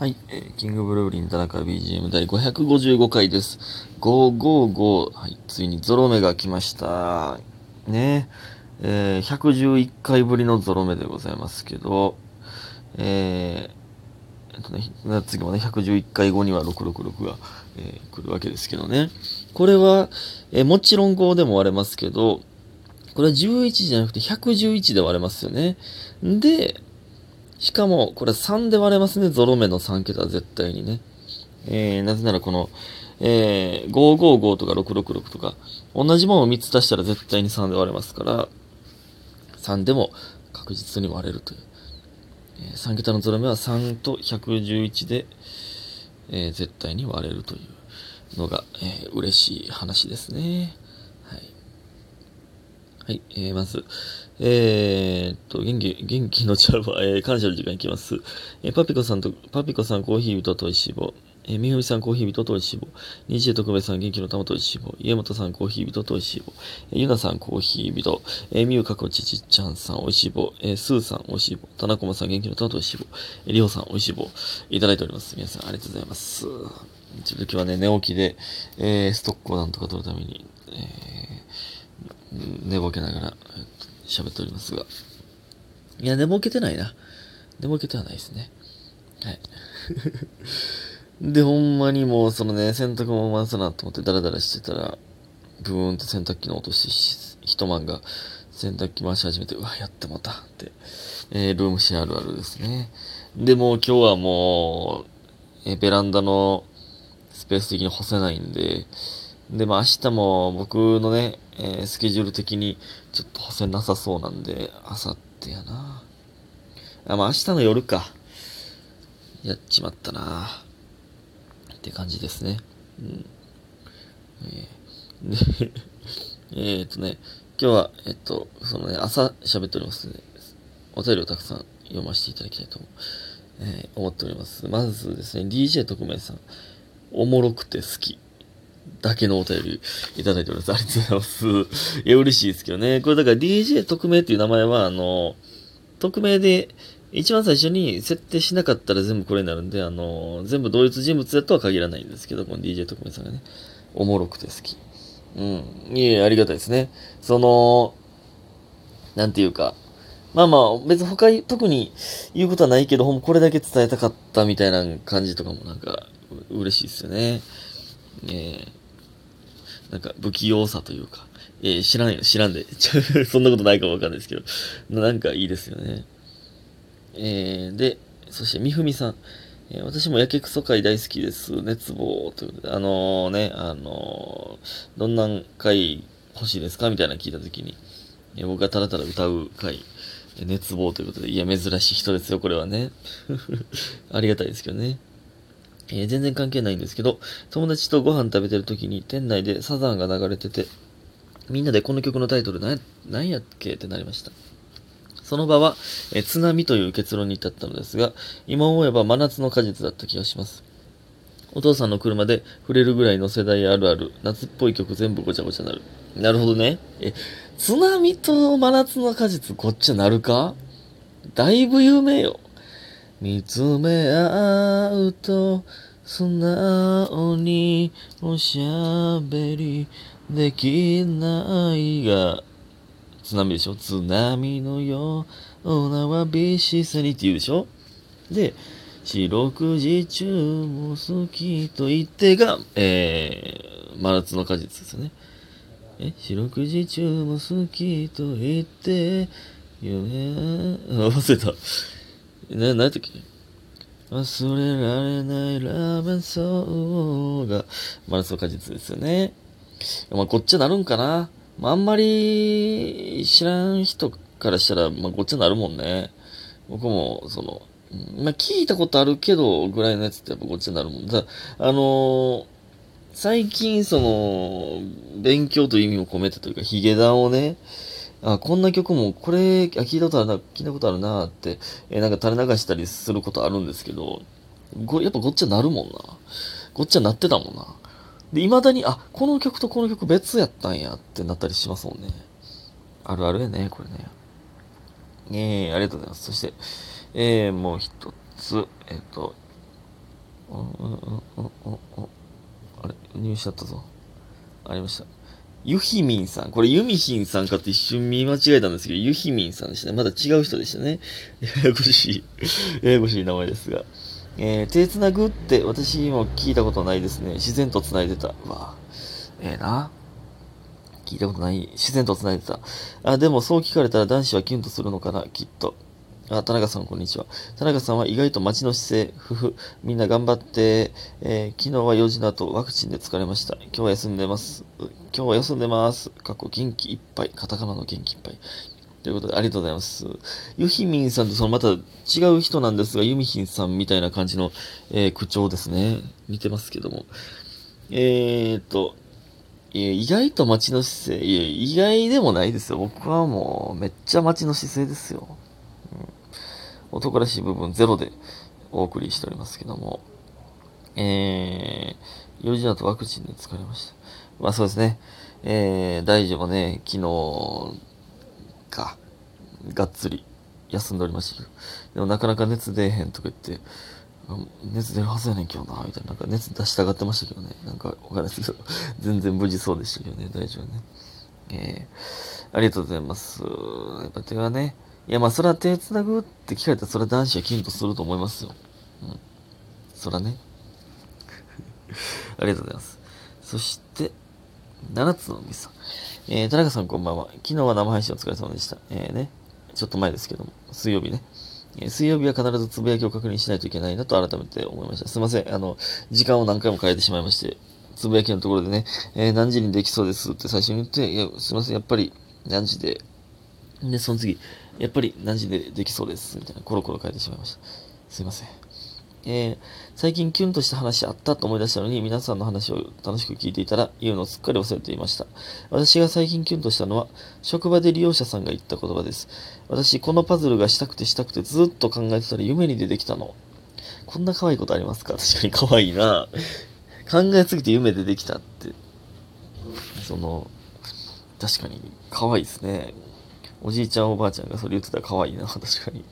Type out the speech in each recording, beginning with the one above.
はい、えー、キングブルーリン田中 BGM 第555回です。555、はい、ついにゾロ目が来ました。ねえー、111回ぶりのゾロ目でございますけど、えー、えっとね、次もね、111回後には666が、えー、来るわけですけどね。これは、えー、もちろん5でも割れますけど、これは11じゃなくて111で割れますよね。で、しかも、これ3で割れますね。ゾロ目の3桁は絶対にね。えー、なぜならこの、えー、555とか666とか、同じものを3つ足したら絶対に3で割れますから、3でも確実に割れるという。えー、3桁のゾロ目は3と111で、えー、絶対に割れるというのが、えー、嬉しい話ですね。はい。えー、まず、えー、っと、元気、元気の茶は、えー、感謝の時間いきます。えー、パピコさんと、パピコさんコーヒー人といしぼ。えー、みふみさんコーヒー人といしぼ。にじえとくめさん元気の玉といしぼ。家元さんコーヒー人といしぼ。えー、ゆなさんコーヒー人。えー、みゆかこちちちゃんさんおいしぼ。えー、すーさんおいしぼ。たなこまさん元気の玉といしぼ。えー、りょうさんおいしぼ。いただいております。皆さんありがとうございます。ちょっと今日はね、寝起きで、えー、ストックをなんとか取るために、えー、寝ぼけながら、喋っておりますが。いや、寝ぼけてないな。寝ぼけてはないですね。はい。で、ほんまにもう、そのね、洗濯も回すなと思ってダラダラしてたら、ブーンと洗濯機の音し、一晩が洗濯機回し始めて、うわ、やってもたって、えー、ルームシェアあるあるですね。で、もう今日はもう、えー、ベランダのスペース的に干せないんで、で、まあ明日も僕のね、えー、スケジュール的にちょっと干せなさそうなんで、明後日やな。あ、まあ明日の夜か。やっちまったな。って感じですね。うん。えー、で、えっとね、今日は、えっと、そのね、朝喋っておりますので、お便りをたくさん読ませていただきたいと、えー、思っております。まずですね、DJ 特命さん、おもろくて好き。だけのお便りいただいております。ありがとうございます。いや、嬉しいですけどね。これだから DJ 特命っていう名前は、あの、匿名で、一番最初に設定しなかったら全部これになるんで、あの、全部同一人物だとは限らないんですけど、この DJ 特命さんがね、おもろくて好き。うん。いえ、ありがたいですね。その、なんていうか、まあまあ、別に他に、特に言うことはないけど、ほんこれだけ伝えたかったみたいな感じとかもなんか、嬉しいですよね。えーなんか不器用さというか、えー、知らんよ、知らんで。そんなことないかもわかんないですけど、なんかいいですよね。えー、で、そして、みふみさん。え、私もやけくそ会大好きです。熱望ということで、あのー、ね、あのー、どんな回欲しいですか？みたいなの聞いたときに、え僕がただただ歌う回、熱望ということで、いや、珍しい人ですよ、これはね。ありがたいですけどね。えー、全然関係ないんですけど、友達とご飯食べてる時に店内でサザンが流れてて、みんなでこの曲のタイトル何何やっけってなりました。その場は、えー、津波という結論に至ったのですが、今思えば真夏の果実だった気がします。お父さんの車で触れるぐらいの世代あるある、夏っぽい曲全部ごちゃごちゃなる。なるほどね。え、津波と真夏の果実ごっちゃなるか？だいぶ有名よ。見つめ合うと素直におしゃべりできないが津波でしょ？津波のようなわびしさにって言うでしょ？で、四六時中も好きと言ってが、えー、真夏の果実ですよね。え、四六時中も好きと言って、夢、忘れた。な、何やったっけ忘れられないラーメンソーが、マラソン果実ですよね。まあ、こっちはなるんかな。まあ、あんまり知らん人からしたら、まあ、こっちはなるもんね。僕も、その、まあ、聞いたことあるけど、ぐらいのやつってやっぱこっちになるもん。だあのー、最近、その、勉強という意味を込めてというか、ヒゲダンをね、あ、こんな曲も、これ、聞いたことあるな、聞いたことあるなって、えー、なんか垂れ流したりすることあるんですけど、ごやっぱこっちはなるもんな。こっちはなってたもんな。で、未だに、あ、この曲とこの曲別やったんやってなったりしますもんね。あるあるやね、これね。えー、ありがとうございます。そして、えー、もう一つ、えっ、ー、と、うんうんうんうんうんあれ入手だったぞ。ありました。ユヒミンさん。これユミヒンさんかって一瞬見間違えたんですけど、ユヒミンさんでしたね。まだ違う人でしたね。ややこしい、ややこしい名前ですが。えー、手繋ぐって私も聞いたことないですね。自然と繋いでた。うわええー、な。聞いたことない。自然と繋いでた。あ、でもそう聞かれたら男子はキュンとするのかな、きっと。あ、田中さん、こんにちは。田中さんは意外と街の姿勢、ふふ、みんな頑張って、えー、昨日は4時の後、ワクチンで疲れました。今日は休んでます。今日は休んでます。過去元気いっぱい。カタカナの元気いっぱい。ということで、ありがとうございます。ユヒミンさんとそのまた違う人なんですが、ユミヒンさんみたいな感じの、えー、口調ですね。似てますけども。えーと、意外と街の姿勢、いや、意外でもないですよ。僕はもう、めっちゃ街の姿勢ですよ。男らしい部分ゼロでお送りしておりますけども、えー、4時だとワクチンで疲れました。まあそうですね、えー、大丈夫ね、昨日か、がっつり休んでおりましたけど、でもなかなか熱出えへんとか言って、熱出るはずやねん今日な、みたいな、なんか熱出したがってましたけどね、なんかわかんないですけど、全然無事そうでしたけどね、大丈夫ね。えー、ありがとうございます。やっぱ手はね、いや、まあ、それは手繋ぐって聞かれたら、それは男子はキュンとすると思いますよ。うん。そらね。ありがとうございます。そして、七つのみさん。えー、田中さんこんばんは。昨日は生配信お疲れ様でした。えー、ね。ちょっと前ですけども、水曜日ね。えー、水曜日は必ずつぶやきを確認しないといけないなと改めて思いました。すいません。あの、時間を何回も変えてしまいまして、つぶやきのところでね、えー、何時にできそうですって最初に言って、いや、すいません。やっぱり何時で、で、その次、やっぱり何時でできそうです？みたいな、コロコロ書いてしまいました。すいません。えー、最近キュンとした話あったと思い出したのに、皆さんの話を楽しく聞いていたら、言うのをすっかり忘れていました。私が最近キュンとしたのは、職場で利用者さんが言った言葉です。私、このパズルがしたくてしたくてずっと考えてたら夢に出てきたの。こんな可愛いことありますか？確かに可愛いな。考えすぎて夢出てきたって。その、確かに可愛いですね。おじいちゃんおばあちゃんがそれ言ってたら可愛いな、確かに。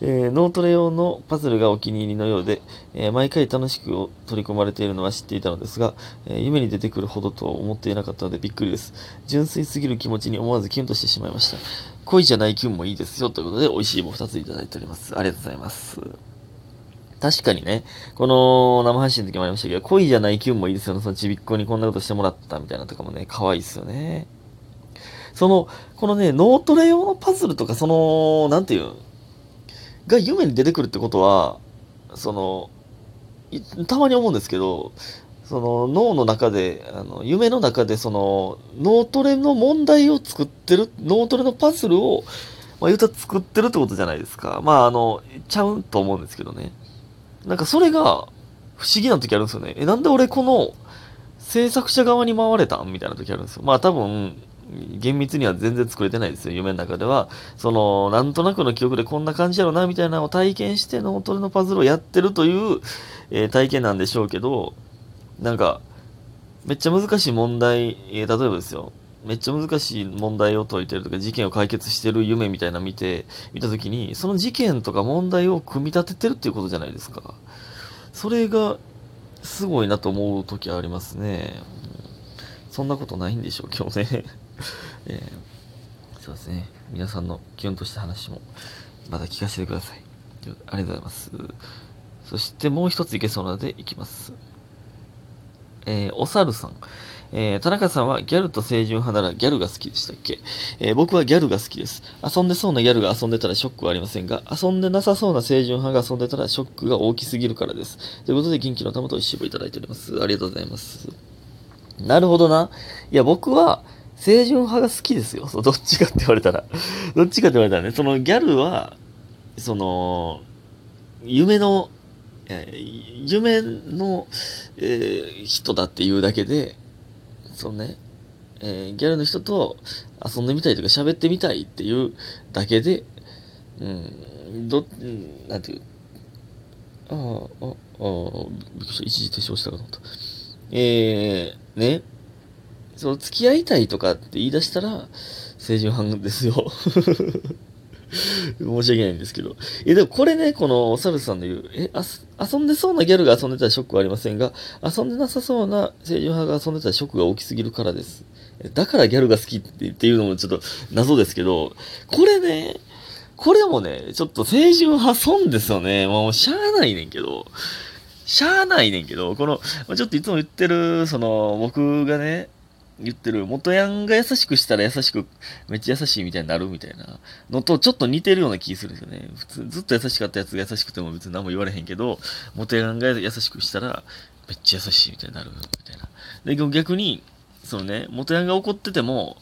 えー、ノートレ用のパズルがお気に入りのようで、えー、毎回楽しく取り込まれているのは知っていたのですが、えー、夢に出てくるほどとは思っていなかったのでびっくりです。純粋すぎる気持ちに思わずキュンとしてしまいました。恋じゃないキュンもいいですよ、ということで、美味しいも2ついただいております。ありがとうございます。確かにね、この生配信の時もありましたけど、恋じゃないキュンもいいですよね。そのちびっこにこんなことしてもらったみたいなとかもね、可愛いですよね。その、このね、脳トレ用のパズルとか、その、なんていうが夢に出てくるってことは、その、たまに思うんですけど、その脳の中で、あの夢の中でその脳トレの問題を作ってる、脳トレのパズルを、まあ、言うたら作ってるってことじゃないですか。まああの、ちゃうと思うんですけどね。なんかそれが不思議な時あるんですよね。え、なんで俺この制作者側に回れたん？みたいな時あるんですよ。まあ多分、厳密には全然作れてないですよ、夢の中では。その、なんとなくの記憶でこんな感じやろな、みたいなのを体験して脳トレのパズルをやってるという、えー、体験なんでしょうけど、なんか、めっちゃ難しい問題、えー、例えばですよ、めっちゃ難しい問題を解いてるとか、事件を解決してる夢みたいなの見て、見たときに、その事件とか問題を組み立ててるっていうことじゃないですか。それが、すごいなと思う時ありますね。そんなことないんでしょう、今日ね。えー、そうですね。皆さんの基本とした話も、また聞かせてください。ありがとうございます。そしてもう一ついけそうなのでいきます。えー、お猿さん。えー、田中さんはギャルと清純派ならギャルが好きでしたっけ、えー、僕はギャルが好きです。遊んでそうなギャルが遊んでたらショックはありませんが、遊んでなさそうな清純派が遊んでたらショックが大きすぎるからです。ということで、元気の玉と一緒にいただいております。ありがとうございます。なるほどな。いや、僕は、清純派が好きですよ。そどっちかって言われたら。どっちかって言われたらね、そのギャルは、その、夢の、えー、夢の、えー、人だっていうだけで、そのね、えー、ギャルの人と遊んでみたいとか喋ってみたいっていうだけで、うん、ど、なんていう、ああ、ああ、びっくりした。一時停止をしたかと思った。えー、ね、その付き合いたいとかって言い出したら、清純派ですよ。申し訳ないんですけど。え、でもこれね、このお猿さんの言う、え、遊んでそうなギャルが遊んでたらショックはありませんが、遊んでなさそうな清純派が遊んでたらショックが大きすぎるからです。だからギャルが好きっていうのもちょっと謎ですけど、これね、これもね、ちょっと清純派損ですよね。もうしゃあないねんけど、しゃあないねんけど、この、ちょっといつも言ってる、その、僕がね、言ってる、元ヤンが優しくしたら優しく、めっちゃ優しいみたいになるみたいなのとちょっと似てるような気するんですよね。普通、ずっと優しかったやつが優しくても別に何も言われへんけど、元ヤンが優しくしたら、めっちゃ優しいみたいになるみたいな。で、逆に、そのね、元ヤンが怒ってても、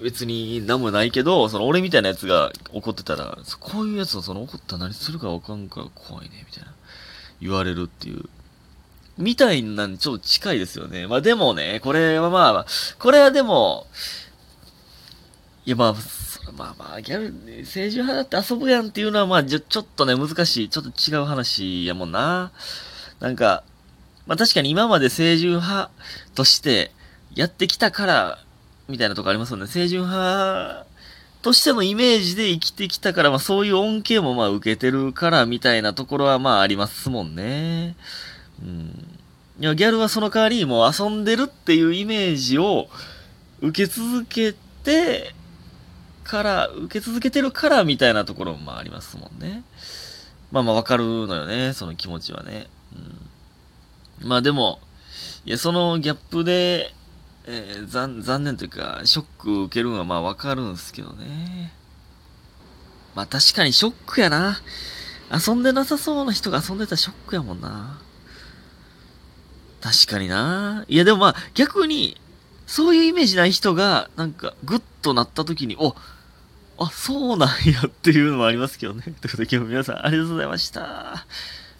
別に何もないけど、その俺みたいなやつが怒ってたら、こういうやつをその怒ったら何するかわかんから怖いね、みたいな。言われるっていう。みたいなんちょっと近いですよね。まあでもね、これはまあ、これはでも、いやまあ、まあまあ、ギャル、政治派だって遊ぶやんっていうのはまあちょ、ちょっとね、難しい。ちょっと違う話やもんな。なんか、まあ確かに今まで清純派としてやってきたから、みたいなとこありますよね。清純派としてのイメージで生きてきたから、まあそういう恩恵もまあ受けてるから、みたいなところはまあありますもんね。うん。いや、ギャルはその代わりもう遊んでるっていうイメージを受け続けてから、受け続けてるからみたいなところもあありますもんね。まあまあわかるのよね、その気持ちはね。うん。まあでも、いや、そのギャップで、えー、残残念というか、ショック受けるのはまあわかるんですけどね。まあ確かにショックやな。遊んでなさそうな人が遊んでたらショックやもんな。確かにな。いや、でもまあ、逆に、そういうイメージない人が、なんか、グッとなった時に、お、あ、そうなんやっていうのもありますけどね。ということで今日も皆さんありがとうございました。